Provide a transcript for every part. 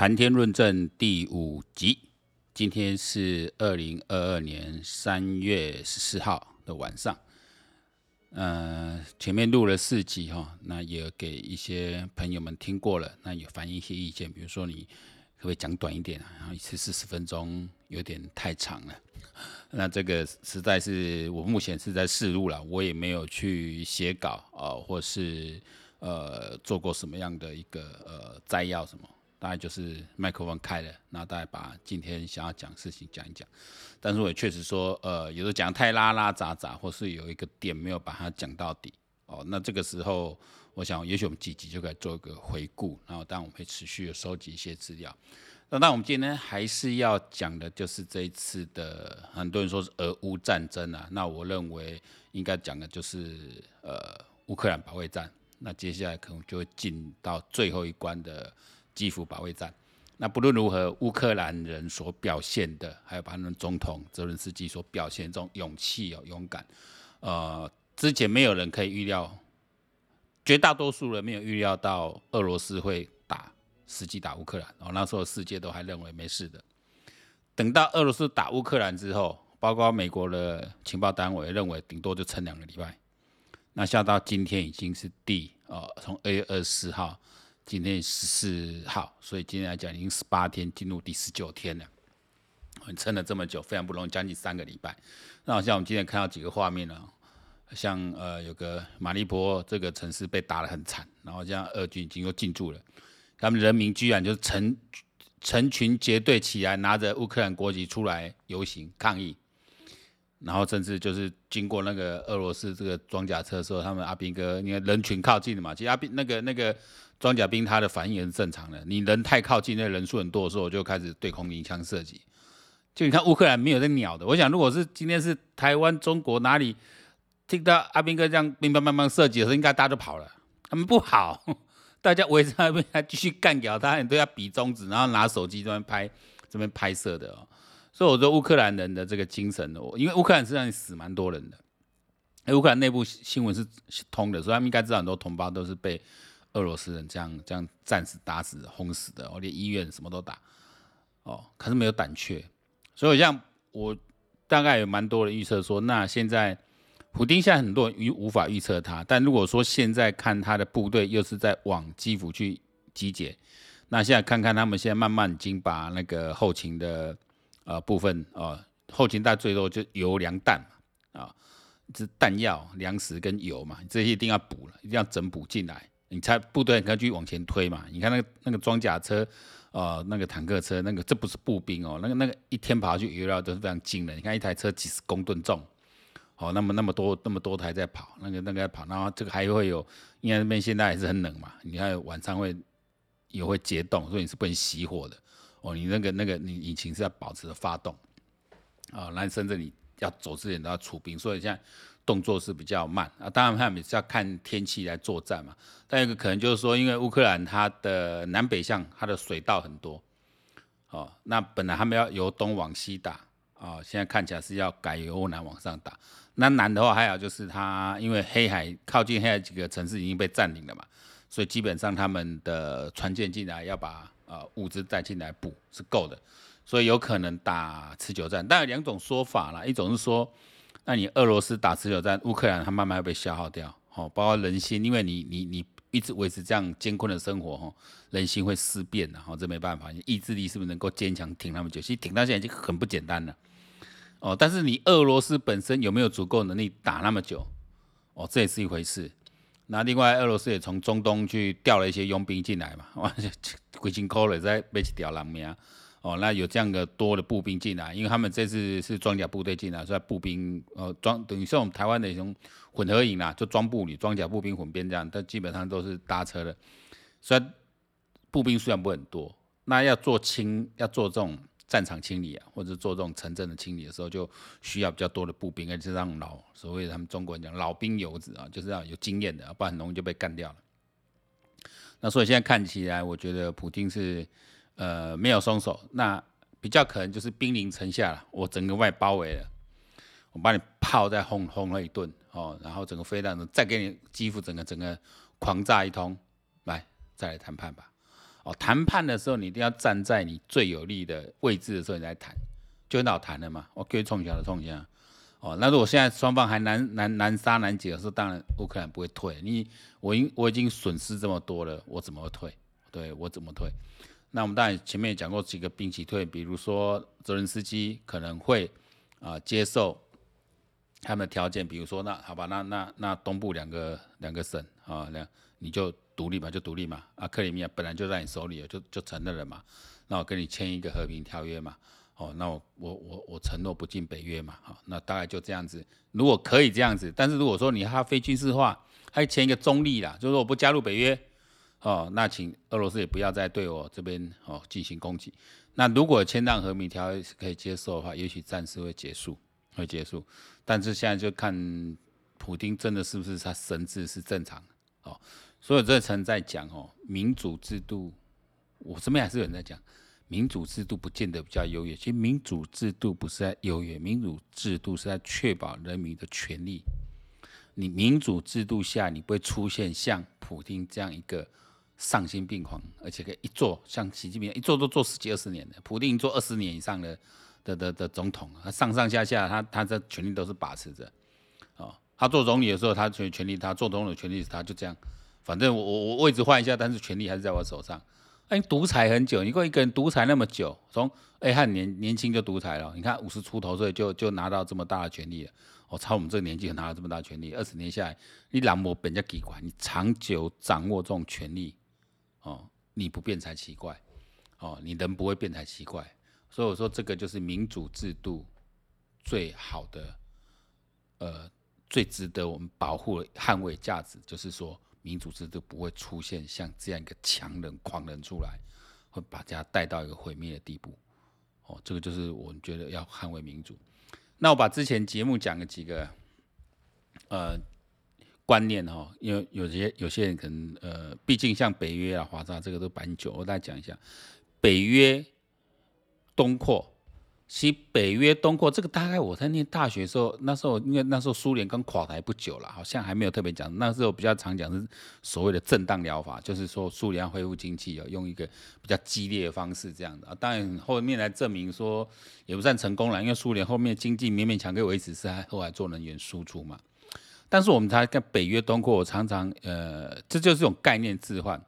谈天论证第五集，今天是二零二二年三月十四号的晚上。呃，前面录了四集哈，那也给一些朋友们听过了，那也反映一些意见，比如说你可不可以讲短一点啊？然后一次四十分钟有点太长了。那这个实在是我目前是在试录了，我也没有去写稿啊、呃，或是呃做过什么样的一个呃摘要什么。大概就是麦克风开了，然后大概把今天想要讲的事情讲一讲。但是我也确实说，呃，有的讲太拉拉杂杂，或是有一个点没有把它讲到底。哦，那这个时候，我想也许我们几集就可以做一个回顾，然后当然我们会持续的收集一些资料。那那我们今天还是要讲的就是这一次的，很多人说是俄乌战争啊，那我认为应该讲的就是呃乌克兰保卫战。那接下来可能就会进到最后一关的。基辅保卫战，那不论如何，乌克兰人所表现的，还有他们总统泽伦斯基所表现这种勇气哦、勇敢，呃，之前没有人可以预料，绝大多数人没有预料到俄罗斯会打，实际打乌克兰。哦，那时候世界都还认为没事的。等到俄罗斯打乌克兰之后，包括美国的情报单位认为顶多就撑两个礼拜。那下到今天已经是第呃，从二月二十四号。今天十四号，所以今天来讲已经十八天，进入第十九天了。撑了这么久，非常不容易，将近三个礼拜。那好像我们今天看到几个画面呢，像呃有个马利波这个城市被打得很惨，然后这样俄军已经又进驻了，他们人民居然就成成群结队起来，拿着乌克兰国旗出来游行抗议，然后甚至就是经过那个俄罗斯这个装甲车的时候，他们阿兵哥因为人群靠近了嘛，其实阿兵那个那个。装甲兵他的反应也是正常的，你人太靠近，那人数很多的时候，我就开始对空鸣枪射击。就你看乌克兰没有在鸟的，我想如果是今天是台湾、中国哪里听到阿兵哥这样乒乓乓乓射击的时候，应该大家都跑了。他们不跑，大家围着那边还继续干掉他，你都要比中指，然后拿手机这边拍，这边拍摄的哦。所以我说乌克兰人的这个精神哦，因为乌克兰实际上死蛮多人的，乌克兰内部新闻是通的，所以他们应该知道很多同胞都是被。俄罗斯人这样这样战死、打死、轰死的，哦，连医院什么都打，哦，可是没有胆怯，所以像我大概有蛮多的预测说，那现在普丁现在很多人预无法预测他，但如果说现在看他的部队又是在往基辅去集结，那现在看看他们现在慢慢已经把那个后勤的呃部分啊、后勤带最多就油粮弹啊，这弹药、粮食跟油嘛，这些一定要补了，一定要整补进来。你才部队可以继续往前推嘛？你看那个那个装甲车，呃，那个坦克车，那个这不是步兵哦，那个那个一天跑下去油料都是非常惊人。你看一台车几十公吨重，哦，那么那么多那么多台在跑，那个那个在跑，然后这个还会有，因为那边现在还是很冷嘛，你看晚上会也会结冻，所以你是不能熄火的。哦，你那个那个你引擎是要保持发动，啊、哦，那甚至你要走之前都要出兵，所以现在。动作是比较慢啊，当然他们也是要看天气来作战嘛。但一个可能就是说，因为乌克兰它的南北向它的水道很多，哦，那本来他们要由东往西打啊，现在看起来是要改由南往上打。那南的话还有就是它因为黑海靠近黑海几个城市已经被占领了嘛，所以基本上他们的船舰进来要把呃物资带进来补是够的，所以有可能打持久战。但有两种说法啦，一种是说。那你俄罗斯打持久战，乌克兰它慢慢会被消耗掉，哦，包括人心，因为你你你一直维持这样艰困的生活，哦，人心会思变，然后这没办法，你意志力是不是能够坚强挺那么久？其实挺到现在已经很不简单了，哦，但是你俄罗斯本身有没有足够能力打那么久？哦，这也是一回事。那另外，俄罗斯也从中东去调了一些佣兵进来嘛，哇，鬼金抠了在被调人命。哦，那有这样的多的步兵进来，因为他们这次是装甲部队进来，所以步兵呃装等于像我们台湾的一种混合营啦，就装步旅、装甲步兵混编这样，但基本上都是搭车的。虽然步兵虽然不很多，那要做轻要做这种战场清理啊，或者做这种城镇的清理的时候，就需要比较多的步兵，而且让老所谓他们中国人讲老兵油子啊，就是要有经验的，不然很容易就被干掉了。那所以现在看起来，我觉得普京是。呃，没有松手，那比较可能就是兵临城下了，我整个外包围了，我把你炮再轰轰了一顿哦，然后整个飞弹再给你基辅整个整个狂炸一通，来再来谈判吧，哦，谈判的时候你一定要站在你最有利的位置的时候你来谈，就很好谈了嘛。我可以冲一下冲一下。哦，那如果现在双方还难难难杀难解的时候，当然乌克兰不会退。你我已我已经损失这么多了，我怎么退？对我怎么退？那我们当然前面也讲过几个兵棋退，比如说泽伦斯基可能会啊、接受他们的条件，比如说那好吧，那那那东部两个两个省啊，两你就独立嘛，就独立嘛。啊，克里米亚本来就在你手里，就就承认了嘛。那我跟你签一个和平条约嘛。哦，那我我我我承诺不进北约嘛，好，那大概就这样子。如果可以这样子，但是如果说你还非军事化，还签一个中立啦，就是说我不加入北约，哦，那请俄罗斯也不要再对我这边哦进行攻击。那如果签订和平条约是可以接受的话，也许暂时会结束，会结束。但是现在就看普丁真的是不是他神智是正常哦。所以这层在讲哦，民主制度，我这边还是有人在讲。民主制度不见得比较优越，其实民主制度不是在优越，民主制度是在确保人民的权利。你民主制度下，你不会出现像普京这样一个丧心病狂，而且可以一做像习近平一做都做十几二十年的，普丁做二十年以上的的的的总统，他上上下下他他的权力都是把持着。哦，他做总理的时候，他权权力他做总统的权力他就这样，反正我我我位置换一下，但是权力还是在我手上。哎，独裁很久，你过一个人独裁那么久，从哎汉年年轻就独裁了，你看五十出头岁就就拿到这么大的权力了，我、哦、超我们这个年纪拿到这么大权力，二十年下来，你让我本家给管，你长久掌握这种权力，哦，你不变才奇怪，哦，你人不会变才奇怪，所以我说这个就是民主制度最好的，呃，最值得我们保护捍卫价值，就是说。民主制度不会出现像这样一个强人狂人出来，会把家带到一个毁灭的地步。哦，这个就是我们觉得要捍卫民主。那我把之前节目讲的几个呃观念哈、哦，因为有些有些人可能呃，毕竟像北约啊、华沙这个都蛮久，我再讲一下北约东扩。其北约东扩这个大概我在念大学的时候，那时候因为那时候苏联刚垮台不久了，好像还没有特别讲。那时候比较常讲是所谓的震荡疗法，就是说苏联要恢复经济要，用一个比较激烈的方式这样的。当然后面来证明说也不算成功了，因为苏联后面经济勉勉强可以维持，是还后来做能源输出嘛。但是我们才看北约东扩，我常常呃，这就是一种概念置换。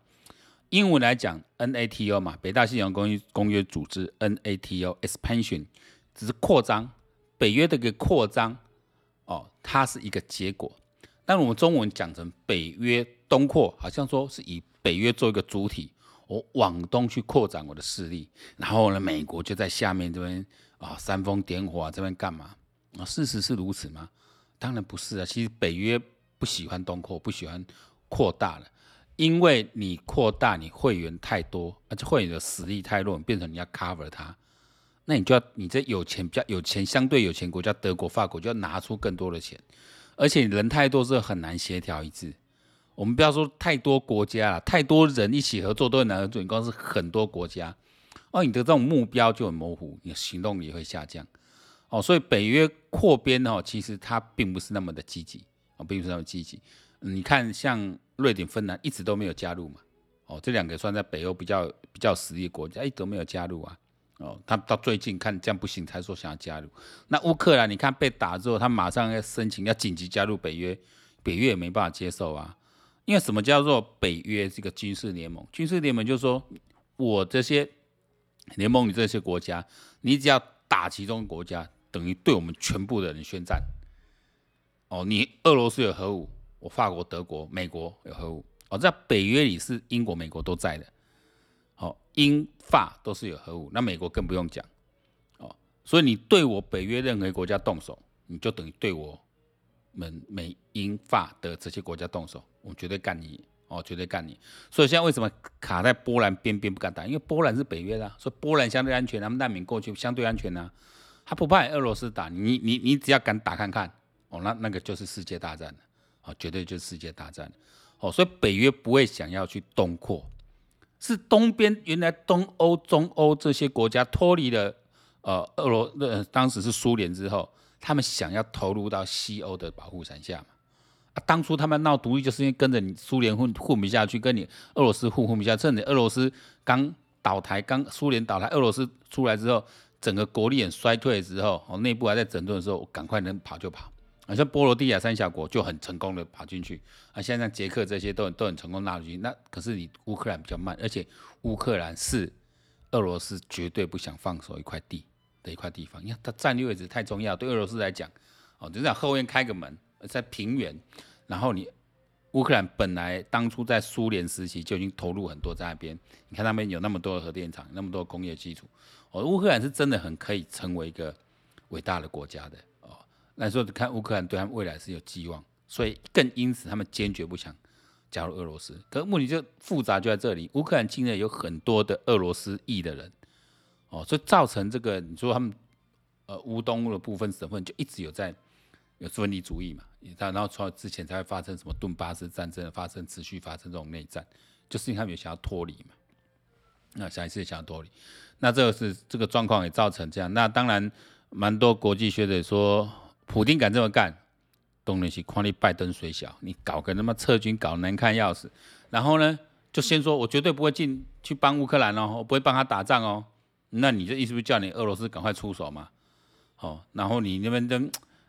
英文来讲，NATO 嘛，北大西洋公约公约组织 NATO expansion 只是扩张，北约的一个扩张哦，它是一个结果。但我们中文讲成北约东扩，好像说是以北约做一个主体，我往东去扩展我的势力，然后呢，美国就在下面这边啊煽风点火啊，这边干嘛啊？事实是如此吗？当然不是啊。其实北约不喜欢东扩，不喜欢扩大了。因为你扩大，你会员太多，而且会员的实力太弱，变成你要 cover 它，那你就要你这有钱比较有钱相对有钱国家德国、法国就要拿出更多的钱，而且人太多是很难协调一致。我们不要说太多国家了，太多人一起合作都很难合作，你光是很多国家，哦，你的这种目标就很模糊，你的行动也会下降。哦，所以北约扩编哦，其实它并不是那么的积极，哦，并不是那么积极。你看像。瑞典、芬兰一直都没有加入嘛？哦，这两个算在北欧比较比较实力国家，一直都没有加入啊。哦，他到最近看这样不行，才说想要加入。那乌克兰，你看被打之后，他马上要申请要紧急加入北约，北约也没办法接受啊。因为什么叫做北约这个军事联盟？军事联盟就是说我这些联盟里这些国家，你只要打其中国家，等于对我们全部的人宣战。哦，你俄罗斯有核武。我法国、德国、美国有核武哦，在北约里是英国、美国都在的，哦，英法都是有核武，那美国更不用讲，哦，所以你对我北约任何国家动手，你就等于对我们美英法的这些国家动手，我绝对干你，哦，绝对干你。所以现在为什么卡在波兰边边不敢打？因为波兰是北约的啊，所以波兰相对安全，他们难民过去相对安全啊，他不怕俄罗斯打你，你你只要敢打看看，哦，那那个就是世界大战了。啊，绝对就是世界大战，哦，所以北约不会想要去东扩，是东边原来东欧、中欧这些国家脱离了呃俄罗呃当时是苏联之后，他们想要投入到西欧的保护伞下嘛，啊，当初他们闹独立，就是因为跟着你苏联混混不下去，跟你俄罗斯混混不下去。趁你俄罗斯刚倒台，刚苏联倒台，俄罗斯出来之后，整个国力很衰退的时候，哦，内部还在整顿的时候，赶快能跑就跑。好像波罗的海三小国就很成功的跑进去，啊，现在捷克这些都很都很成功纳入进去。那可是你乌克兰比较慢，而且乌克兰是俄罗斯绝对不想放手一块地的一块地方，因为它战略位置太重要，对俄罗斯来讲，哦，就这样后院开个门。在平原，然后你乌克兰本来当初在苏联时期就已经投入很多在那边，你看那边有那么多的核电厂，那么多工业基础，哦，乌克兰是真的很可以成为一个伟大的国家的哦。那时候看乌克兰对他们未来是有寄望，所以更因此他们坚决不想加入俄罗斯。可是问题就复杂就在这里，乌克兰境内有很多的俄罗斯裔的人，哦，所以造成这个你说他们呃乌东的部分省份就一直有在。有分离主义嘛？然后从之前才会发生什么顿巴斯战争，发生持续发生这种内战，就是因为他们有想要脱离嘛。那下一次想要脱离，那这个是这个状况也造成这样。那当然，蛮多国际学者说，普丁敢这么干，东联西矿力拜登虽小，你搞个他妈撤军搞难看要死，然后呢，就先说我绝对不会进去帮乌克兰哦，我不会帮他打仗哦。那你这意思不是叫你俄罗斯赶快出手嘛？哦，然后你那边的。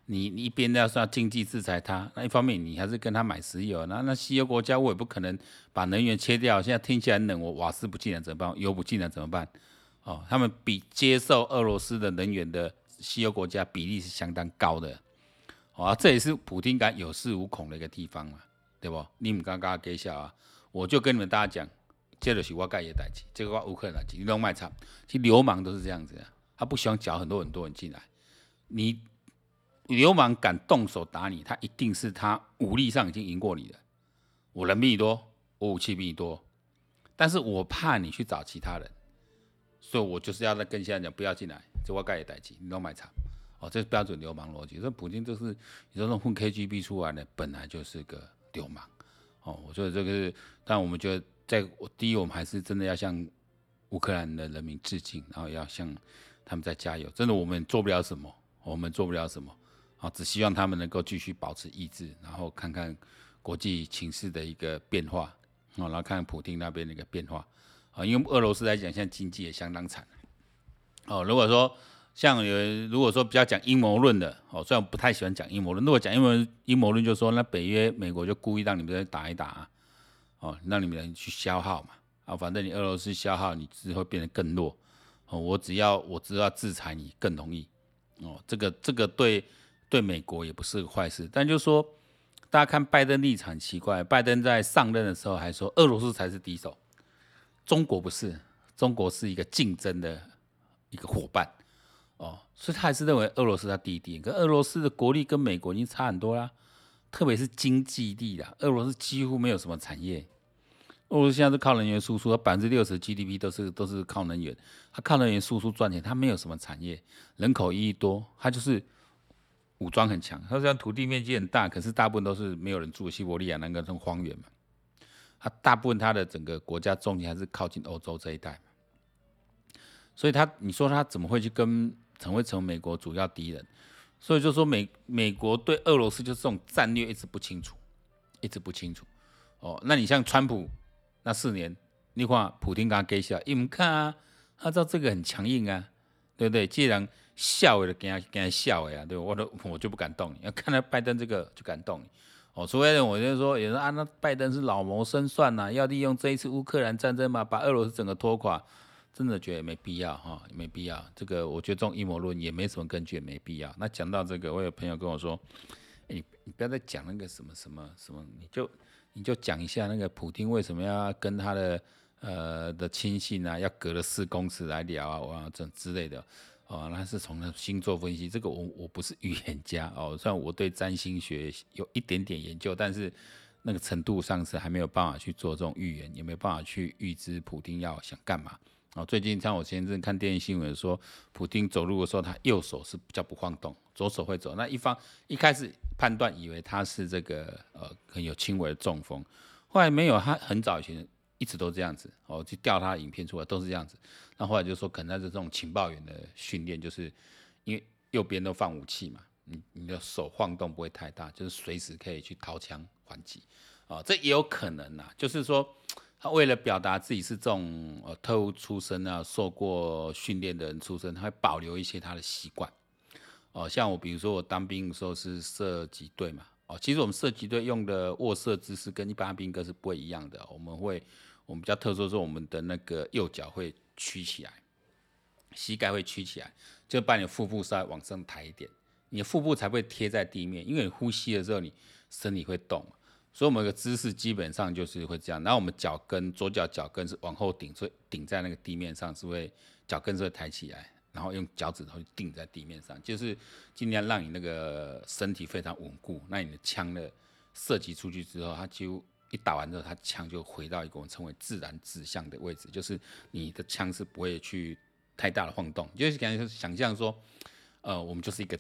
你你一边要说要经济制裁他，那一方面你还是跟他买石油，那那西欧国家我也不可能把能源切掉。现在天气很冷，我瓦斯不进来怎么办？油不进来怎么办？哦，他们比接受俄罗斯的能源的西欧国家比例是相当高的，哦，这也是普丁敢有恃无恐的一个地方嘛，对不？你们刚刚给笑啊，我就跟你们大家讲，这就是我盖的代志，这个乌克兰代志，你都卖惨，其实流氓都是这样子的，他不希望搅很多很多人进来，你。流氓敢动手打你，他一定是他武力上已经赢过你了。我人比你多，我武器比你多，但是我怕你去找其他人，所以我就是要跟现在讲不要进来，这我盖也代志，你都买茶。哦，这是标准流氓逻辑。所以普京就是你说这种混 KGB 出来的，本来就是个流氓。哦，我觉得这个是，但我们觉得在第一，我们还是真的要向乌克兰的人民致敬，然后要向他们在加油。真的，我们做不了什么，我们做不了什么。啊，只希望他们能够继续保持意志，然后看看国际情势的一个变化，啊，然后看看普京那边的一个变化，啊，因为俄罗斯来讲，现在经济也相当惨。哦，如果说像有，如果说比较讲阴谋论的，哦，虽然我不太喜欢讲阴谋论，如果讲阴谋阴谋论，就说那北约美国就故意让你们打一打啊，哦，让你们去消耗嘛，啊，反正你俄罗斯消耗，你只会变得更弱，哦，我只要我只要制裁你更容易，哦，这个这个对。对美国也不是个坏事，但就是说，大家看拜登立场奇怪，拜登在上任的时候还说俄罗斯才是敌手，中国不是，中国是一个竞争的一个伙伴，哦，所以他还是认为俄罗斯他弟弟，可俄罗斯的国力跟美国已经差很多啦，特别是经济力啦，俄罗斯几乎没有什么产业，俄罗斯现在是靠能源输出，百分之六十 GDP 都是都是靠能源，他靠能源输出赚钱，他没有什么产业，人口一亿多，他就是。武装很强，他虽然土地面积很大，可是大部分都是没有人住的西伯利亚那个种荒原嘛。它大部分它的整个国家重心还是靠近欧洲这一带。所以它，你说它怎么会去跟成为成为美国主要敌人？所以就说美美国对俄罗斯就是这种战略一直不清楚，一直不清楚。哦，那你像川普那四年，你看普京刚刚给笑，你们看啊，他知道这个很强硬啊，对不对？既然笑的跟他给他笑呀，对我都我就不敢动你。要看到拜登这个就敢动你。哦，除非呢我就说，有人啊，那拜登是老谋深算呐，要利用这一次乌克兰战争嘛，把俄罗斯整个拖垮，真的觉得没必要哈，没必要。这个我觉得这种阴谋论也没什么根据，没必要。那讲到这个，我有朋友跟我说，欸、你你不要再讲那个什么什么什么，你就你就讲一下那个普丁为什么要跟他的呃的亲信啊，要隔了四公尺来聊啊，哇这之类的。哦，那是从星座分析，这个我我不是预言家哦，虽然我对占星学有一点点研究，但是那个程度上是还没有办法去做这种预言，也没有办法去预知普丁要想干嘛。哦，最近像我前阵看电视新闻说，普丁走路的时候，他右手是比较不晃动，左手会走。那一方一开始判断以为他是这个呃很有轻微的中风，后来没有，他很早以前。一直都这样子哦，去调他影片出来都是这样子。那后来就说，可能他是这种情报员的训练，就是因为右边都放武器嘛，你你的手晃动不会太大，就是随时可以去掏枪还击，啊，这也有可能呐，就是说他为了表达自己是这种呃特务出身啊，受过训练的人出身，他会保留一些他的习惯，哦，像我比如说我当兵的时候是射击队嘛，哦，其实我们射击队用的卧射姿势跟一般兵哥是不会一样的，我们会我们比较特殊的是我们的那个右脚会曲起来，膝盖会曲起来，就把你的腹部稍微往上抬一点。你的腹部才会贴在地面，因为你呼吸的时候，你身体会动，所以我们的姿势基本上就是会这样。然后我们脚跟，左脚脚跟是往后顶，所以顶在那个地面上，是会脚跟是会抬起来，然后用脚趾头顶在地面上，就是尽量让你那个身体非常稳固。那你的枪的射击出去之后，它就一打完之后，它枪就回到一个我们称为自然指向的位置，就是你的枪是不会去太大的晃动，就是感觉想象说，呃，我们就是一个。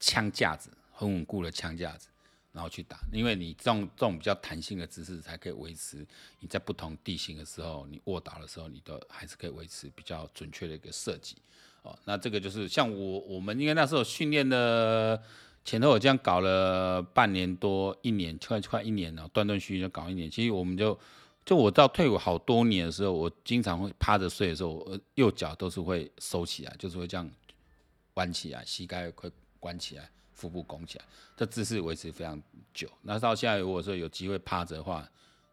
枪架子很稳固的枪架子，然后去打，因为你这种这种比较弹性的姿势，才可以维持你在不同地形的时候，你卧倒的时候，你都还是可以维持比较准确的一个射击。哦，那这个就是像我我们因为那时候训练的前头我这样搞了半年多一年，快快一年了，断断续续就搞一年。其实我们就就我到退伍好多年的时候，我经常会趴着睡的时候，我右脚都是会收起来，就是会这样弯起来，膝盖会。关起来，腹部拱起来，这姿势维持非常久。那到现在，如果说有机会趴着的话，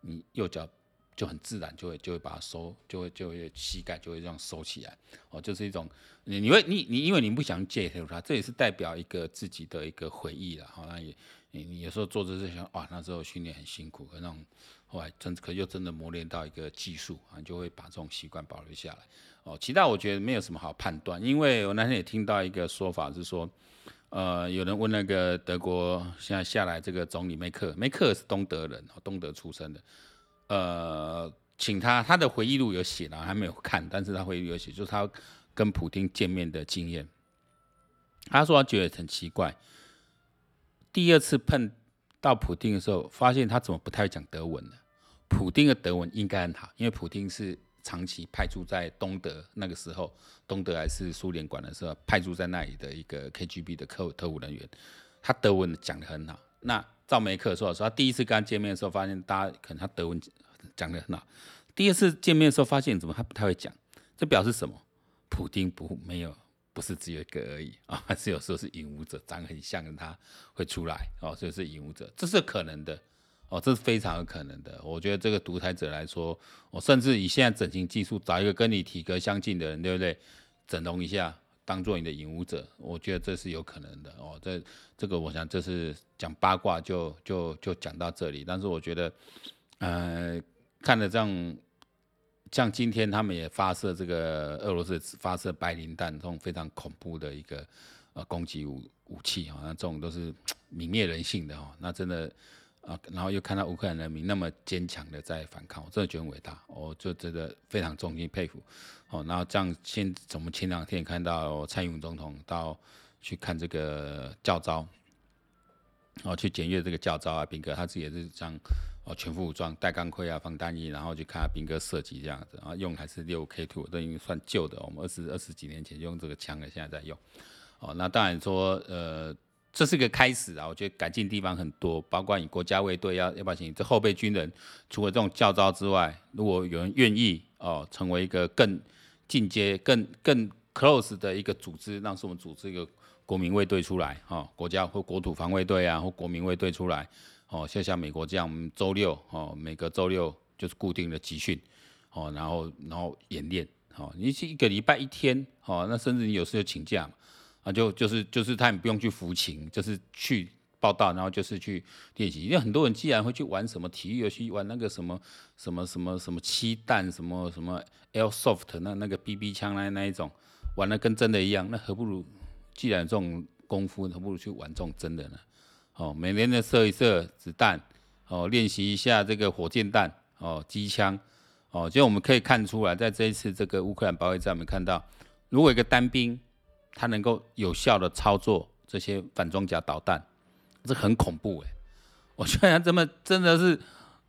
你右脚就很自然就会就会把它收，就会就会膝盖就会这样收起来。哦，就是一种你你会你你因为你不想介入它，这也是代表一个自己的一个回忆了。好，那也你你有时候做这些想哇，那时候训练很辛苦，可那种后来真可又真的磨练到一个技术啊，你就会把这种习惯保留下来。哦，其他我觉得没有什么好判断，因为我那天也听到一个说法是说。呃，有人问那个德国现在下来这个总理梅克，梅克是东德人，东德出生的。呃，请他他的回忆录有写了，还没有看，但是他回忆录有写，就是他跟普丁见面的经验。他说他觉得很奇怪，第二次碰到普丁的时候，发现他怎么不太讲德文呢？普丁的德文应该很好，因为普丁是。长期派驻在东德，那个时候东德还是苏联管的时候，派驻在那里的一个 KGB 的特特务人员，他德文讲得很好。那赵梅克说说，他第一次跟他见面的时候，发现大家可能他德文讲得很好。第二次见面的时候，发现怎么他不太会讲，这表示什么？普丁不没有，不是只有一个而已啊，还是有时候是影武者，长得很像的他会出来哦，所以是影武者，这是可能的。哦，这是非常有可能的。我觉得这个独裁者来说，我甚至以现在整形技术，找一个跟你体格相近的人，对不对？整容一下，当做你的引武者，我觉得这是有可能的。哦，这这个我想这是讲八卦就就就讲到这里。但是我觉得，呃，看了这样，像今天他们也发射这个俄罗斯发射白磷弹这种非常恐怖的一个呃攻击武武器啊，那这种都是泯灭人性的哦，那真的。啊，然后又看到乌克兰人民那么坚强的在反抗，我真的觉得很伟大，我就觉得非常衷心佩服。哦，然后这样先，我们前两天看到蔡英文总统到去看这个教招，然，哦，去检阅这个教招啊，兵哥他自己也是这样，哦，全副武装，带钢盔啊，防弹衣，然后去看他兵哥射击这样子，然后用还是六 K two，都已经算旧的，我们二十二十几年前就用这个枪了，现在在用。哦，那当然说，呃。这是个开始啊！我觉得改进地方很多，包括你国家卫队要要不要请这后备军人，除了这种教招之外，如果有人愿意哦，成为一个更进阶、更更 close 的一个组织，让我们组织一个国民卫队出来哦，国家或国土防卫队啊，或国民卫队出来哦，就像美国这样，我们周六哦，每个周六就是固定的集训哦，然后然后演练哦，你是一个礼拜一天哦，那甚至你有时候请假。啊，就就是就是他也不用去服勤，就是去报到，然后就是去练习。因为很多人既然会去玩什么体育游戏，玩那个什么什么什么什么七弹，什么什么 Airsoft 那那个 BB 枪那那一种，玩的跟真的一样，那何不如既然这种功夫，何不如去玩这种真的呢？哦，每年的射一射子弹，哦，练习一下这个火箭弹，哦，机枪，哦，就我们可以看出来，在这一次这个乌克兰保卫战，我们看到，如果一个单兵。他能够有效的操作这些反装甲导弹，这很恐怖哎！我觉得这么真的是，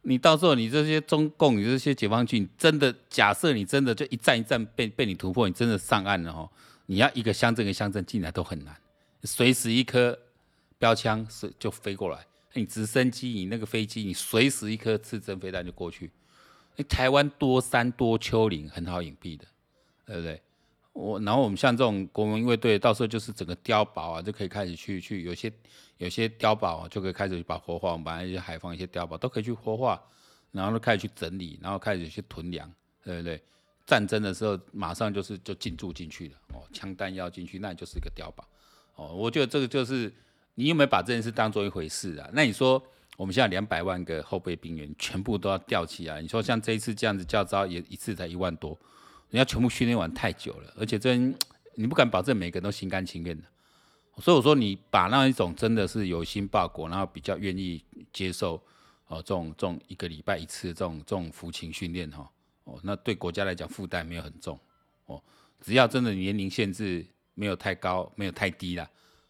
你到时候你这些中共，你这些解放军，真的假设你真的就一战一战被被你突破，你真的上岸了哈，你要一个乡镇一个乡镇进来都很难，随时一颗标枪是就飞过来，你直升机、你那个飞机，你随时一颗刺针飞弹就过去。你台湾多山多丘陵，很好隐蔽的，对不对？我然后我们像这种国民卫队，到时候就是整个碉堡啊，就可以开始去去有些有些碉堡啊，就可以开始把活化，我们把那些海防一些碉堡都可以去活化，然后就开始去整理，然后开始去囤粮，对不对？战争的时候马上就是就进驻进去了，哦，枪弹要进去，那就是一个碉堡，哦，我觉得这个就是你有没有把这件事当做一回事啊？那你说？我们现在两百万个后备兵员全部都要调起来，你说像这一次这样子教招也一次才一万多，人家全部训练完太久了，而且真 你不敢保证每个人都心甘情愿的，所以我说你把那一种真的是有心报国，然后比较愿意接受哦这种这种一个礼拜一次这种这种服勤训练哈哦，那对国家来讲负担没有很重哦，只要真的年龄限制没有太高没有太低啦，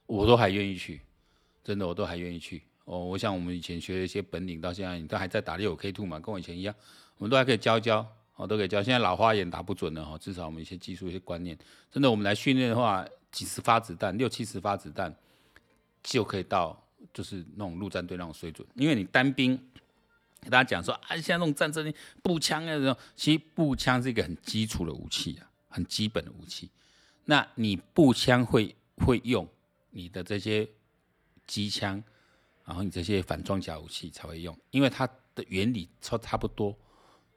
我都还愿意去，真的我都还愿意去。哦，我想我们以前学一些本领，到现在你都还在打六 K two 嘛，跟我以前一样，我们都还可以教教，哦，都可以教。现在老花眼打不准了哈，至少我们一些技术、一些观念，真的我们来训练的话，几十发子弹，六七十发子弹就可以到，就是那种陆战队那种水准。因为你单兵，给大家讲说啊，现在那种战争步枪啊，这种其实步枪是一个很基础的武器啊，很基本的武器。那你步枪会会用你的这些机枪。然后你这些反装甲武器才会用，因为它的原理差差不多，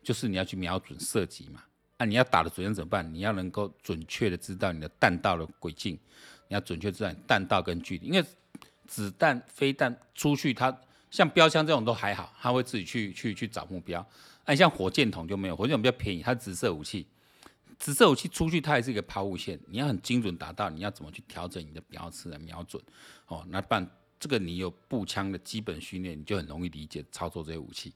就是你要去瞄准射击嘛。啊，你要打的准怎么办？你要能够准确的知道你的弹道的轨迹，你要准确知道弹道跟距离。因为子弹、飞弹出去，它像标枪这种都还好，它会自己去去去找目标。哎，像火箭筒就没有，火箭筒比较便宜，它是直射武器，直射武器出去它也是一个抛物线，你要很精准达到，你要怎么去调整你的标尺来瞄准？哦，那办。这个你有步枪的基本训练，你就很容易理解操作这些武器，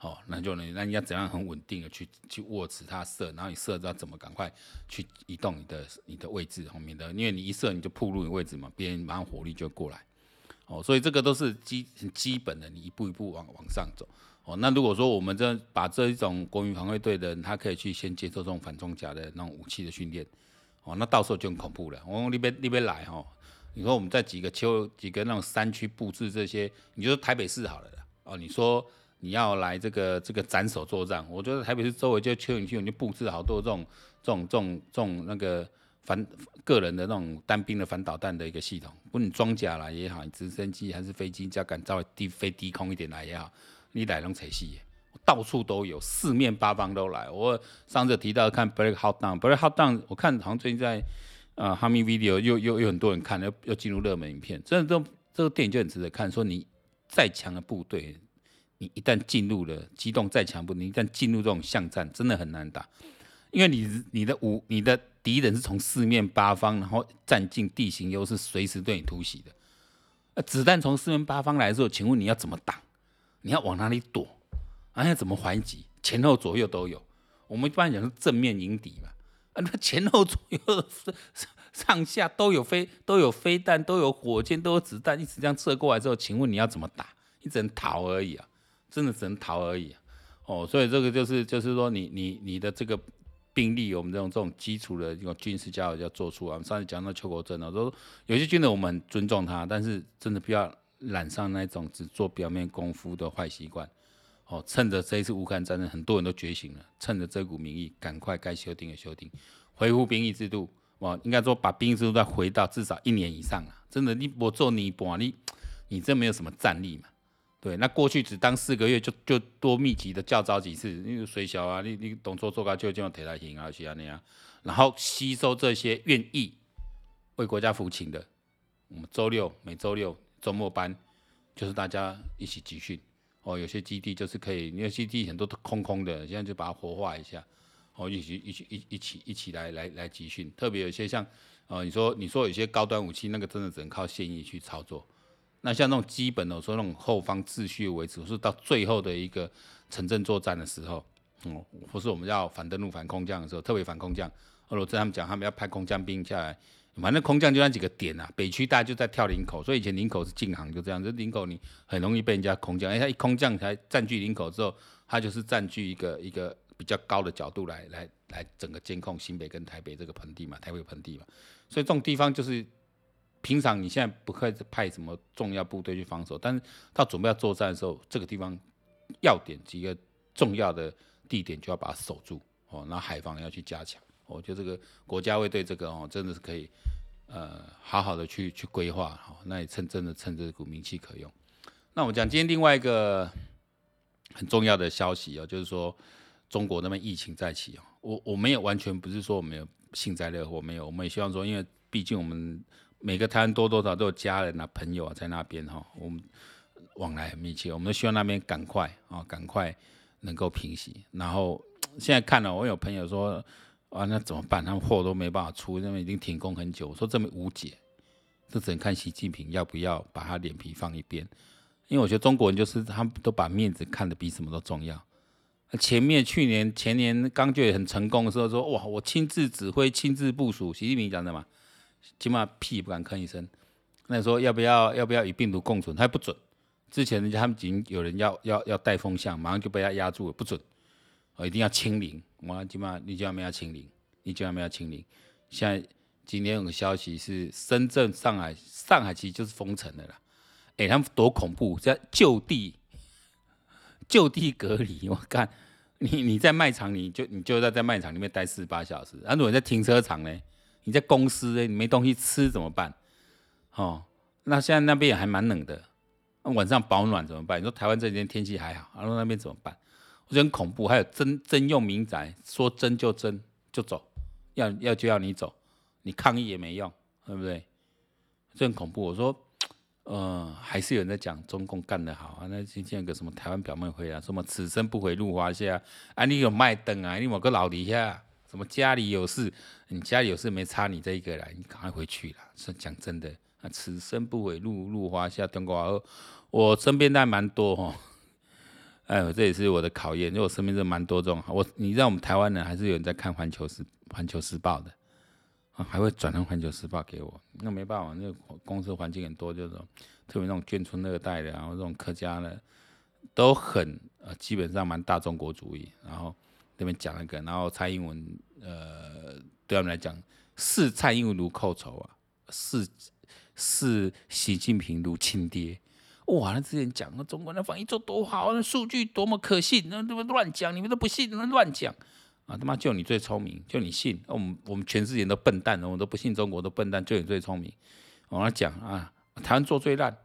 哦，那就能，那你要怎样很稳定的去去握持它射，然后你射知道怎么赶快去移动你的你的位置后面的，因为你一射你就暴露你位置嘛，别人马上火力就过来，哦，所以这个都是基很基本的，你一步一步往往上走，哦，那如果说我们这把这一种国民防卫队的人，他可以去先接受这种反装甲的那种武器的训练，哦，那到时候就很恐怖了，我那边那边来哈。哦。你说我们在几个丘几个那种山区布置这些，你就说台北市好了哦。你说你要来这个这个斩首作战，我觉得台北市周围就丘陵区，你就布置好多这种这种这种这种那个反个人的那种单兵的反导弹的一个系统，不论你装甲来也好，你直升机还是飞机，只要敢稍微低飞低空一点来也好，你来龙踩戏，到处都有，四面八方都来。我上次提到看 Black Hawk Down，Black Hawk Down，我看好像最近在。啊，哈密 video 又又有很多人看，又又进入热门影片。真的，这这个电影就很值得看。说你再强的部队，你一旦进入了机动再强部，你一旦进入这种巷战，真的很难打，因为你你的武你的敌人是从四面八方，然后占尽地形优势，随时对你突袭的。呃，子弹从四面八方来的时候，请问你要怎么挡？你要往哪里躲？啊，要怎么还击？前后左右都有。我们一般讲是正面迎敌嘛。啊，那前后左右上上下都有飞，都有飞弹，都有火箭，都有子弹，一直这样射过来之后，请问你要怎么打？你只能逃而已啊，真的只能逃而已啊。哦，所以这个就是就是说你，你你的这个兵力，我们这种这种基础的这种军事教育要做出啊。我们上次讲到邱国正啊，说有些军人我们很尊重他，但是真的不要染上那种只做表面功夫的坏习惯。哦，趁着这一次乌克兰战争，很多人都觉醒了，趁着这股民意，赶快该修订的修订，恢复兵役制度。哇，应该说把兵役制度再回到至少一年以上啊！真的，你我做你不你你这没有什么战力嘛？对，那过去只当四个月就就多密集的教招几次，因为水小啊，你你动作做高就这样铁来行啊，是啊那样，然后吸收这些愿意为国家服勤的，我们周六每周六周末班就是大家一起集训。哦，有些基地就是可以，因为基地很多都空空的，现在就把它活化一下，哦，一起一起一一起一起来来来集训。特别有些像，呃，你说你说有些高端武器，那个真的只能靠现役去操作。那像那种基本的，我说那种后方秩序维持，是到最后的一个城镇作战的时候，哦，或是我们要反登陆、反空降的时候，特别反空降，俄罗斯他们讲他们要派空降兵下来。反正空降就那几个点啊，北区大家就在跳林口，所以以前林口是禁航，就这样。这林口你很容易被人家空降，哎，他一空降才占据林口之后，他就是占据一个一个比较高的角度来来来整个监控新北跟台北这个盆地嘛，台北盆地嘛。所以这种地方就是平常你现在不会派什么重要部队去防守，但是到准备要作战的时候，这个地方要点几个重要的地点就要把它守住哦，那海防要去加强。我觉得这个国家会对这个哦，真的是可以呃好好的去去规划哈。那也趁真的趁这股名气可用。那我们讲今天另外一个很重要的消息哦，就是说中国那边疫情再起哦。我我没有完全不是说我们有幸灾乐祸，没有，我们也希望说，因为毕竟我们每个台湾多多少少都有家人啊、朋友啊在那边哈，我们往来很密切，我们都希望那边赶快啊，赶快能够平息。然后现在看了，我有朋友说啊，那怎么办？他们货都没办法出，因为已经停工很久。我说这么无解，这只能看习近平要不要把他脸皮放一边。因为我觉得中国人就是他们都把面子看得比什么都重要。前面去年前年刚就也很成功的时候说哇，我亲自指挥亲自部署，习近平讲的嘛，起码屁也不敢吭一声。那时候要不要要不要与病毒共存，他不准。之前人家他们已经有人要要要带风向，马上就被他压住了，不准。我一定要清零，我起码你就要没要清零，你就要没要清零。现在今天有个消息是深圳、上海，上海其实就是封城的啦。哎、他们多恐怖，在就地 就地隔离。我看你你在卖场，你就你就在在卖场里面待四十八小时。啊，如果你在停车场呢？你在公司呢？你没东西吃怎么办？哦，那现在那边也还蛮冷的，晚上保暖怎么办？你说台湾这几天天气还好，然后那边怎么办？真恐怖。还有征征用民宅，说征就征就走，要要就要你走，你抗议也没用，对不对？这很恐怖。我说。呃，还是有人在讲中共干得好啊。那今天有个什么台湾表妹会啊，什么此生不回入华夏啊，你有卖灯啊，你某个老底下，什么家里有事，你家里有事没差你这一个来，你赶快回去了。是讲真的啊，此生不回入入华夏，中国我身边还蛮多哈。哎，这也是我的考验，因为我身边是蛮多这种。我你知道我们台湾人还是有人在看环球时环球时报的。啊还会转成《环球时报》给我，那没办法，那公司环境很多，就是特别那种眷村二代的，然后这种客家的，都很呃，基本上蛮大中国主义。然后那边讲一个，然后蔡英文呃，对他们来讲，视蔡英文如寇仇啊，视视习近平如亲爹。哇，那之前讲那中国那防疫做多好，那数据多么可信，那怎么乱讲？你们都不信，那乱讲。啊他妈就你最聪明，就你信，我们我们全世界都笨蛋，我们都不信中国都笨蛋，就你最聪明。我跟他讲啊，台湾做最烂，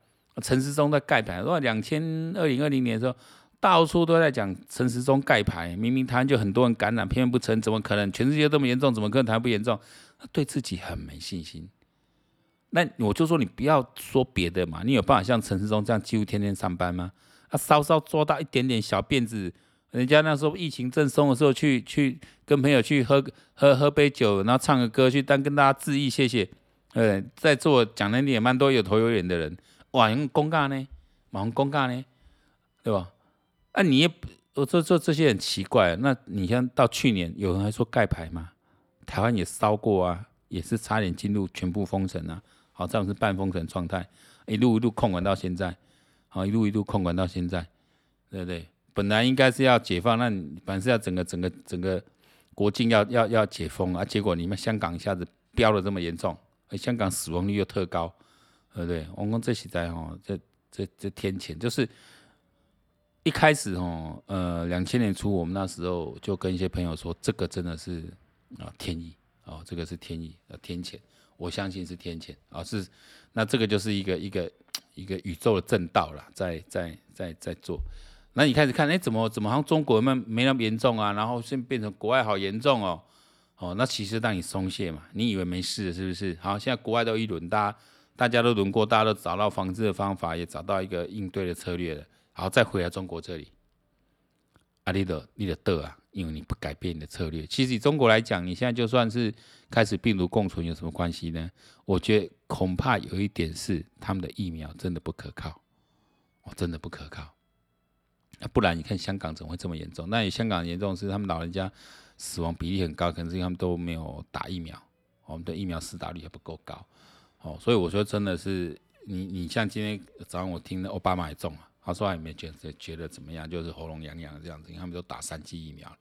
陈时中在盖牌。说两千二零二零年的时候，到处都在讲陈时中盖牌，明明台湾就很多人感染，偏偏不成，怎么可能？全世界这么严重，怎么可能台湾不严重？他对自己很没信心。那我就说你不要说别的嘛，你有办法像陈时中这样几乎天天上班吗？啊，稍稍做到一点点小辫子。人家那时候疫情正松的时候去，去跟朋友去喝喝喝杯酒，然后唱个歌，去当跟大家致意谢谢。呃，在座讲的也蛮多有头有脸的人，哇，用公干呢，忙公干呢，对吧？啊，你也我说说这些很奇怪。那你像到去年有人还说盖牌吗？台湾也烧过啊，也是差点进入全部封城啊。好，这样是半封城状态，一路一路控管到现在，好，一路一路控管到现在，对不对？本来应该是要解放，那你反正是要整个整个整个国境要要要解封啊，结果你们香港一下子飙了这么严重，而香港死亡率又特高，对不对？我们这实在哦，这这这天谴，就是一开始哦，呃，两千年初我们那时候就跟一些朋友说，这个真的是啊天意哦，这个是天意啊天谴，我相信是天谴啊，是那这个就是一个一个一个宇宙的正道了，在在在在做。那你开始看，哎，怎么怎么好像中国没没那么严重啊？然后现变成国外好严重哦，哦，那其实让你松懈嘛，你以为没事是不是？好，现在国外都一轮，大家大家都轮过，大家都找到防治的方法，也找到一个应对的策略了，好，再回来中国这里，啊，你的你的得啊，因为你不改变你的策略。其实以中国来讲，你现在就算是开始病毒共存，有什么关系呢？我觉得恐怕有一点是他们的疫苗真的不可靠，哦，真的不可靠。不然你看香港怎么会这么严重？那香港严重是他们老人家死亡比例很高，可能是他们都没有打疫苗，我们的疫苗施打率还不够高。哦，所以我说真的是你你像今天早上我听的奥巴马也中了，他说还没觉得觉得怎么样，就是喉咙痒痒这样子，他们都打三剂疫苗。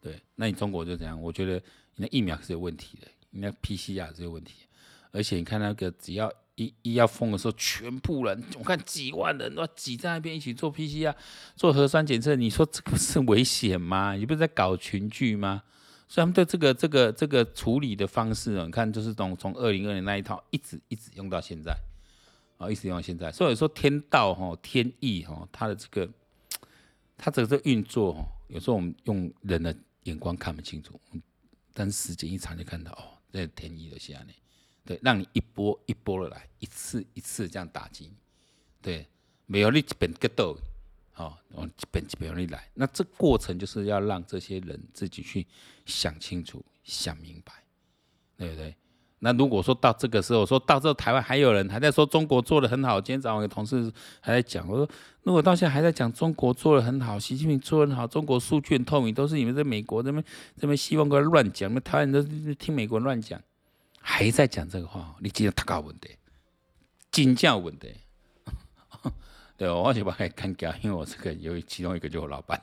对，那你中国就这样？我觉得你的疫苗是有问题的，你的 PCR 是有问题，而且你看那个，只要一一要封的时候，全部人，我看几万人都挤在那边一起做 PCR、做核酸检测，你说这个是危险吗？你不是在搞群聚吗？所以他们对这个这个这个处理的方式，你看就是从从二零二零那一套一直一直用到现在，啊，一直用到现在。所以说天道哈，天意哈，它的这个它这个运作哈，有时候我们用人的眼光看不清楚，但是时间一长就看到哦，这天意的下呢。对，让你一波一波的来，一次一次这样打击，对，没有你一边格斗，好，我一边一边你来，那这过程就是要让这些人自己去想清楚、想明白，对不对？那如果说到这个时候，说到这台湾还有人还在说中国做得很好，今天早上有同事还在讲，我说如果到现在还在讲中国做得很好，习近平做得很好，中国数据很透明，都是你们在美国这边这边西方过来乱讲，那台湾人都听美国乱讲。还在讲这个话，你记得他搞问题，金价问题，对，我就把他干掉，因为我这个有其中一个就是我老板，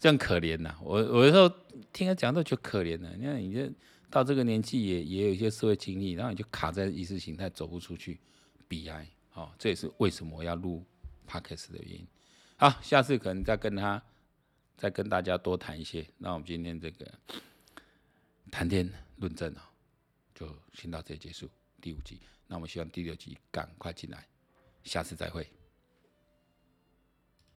这样可怜呐。我我有时候听他讲都觉得可怜呐。你看，你这到这个年纪也也有一些社会经历，然后你就卡在意识形态走不出去，悲哀。好，这也是为什么要录 Podcast 的原因。好，下次可能再跟他再跟大家多谈一些。那我们今天这个谈天论政啊。就先到这里结束第五集，那我们希望第六集赶快进来，下次再会。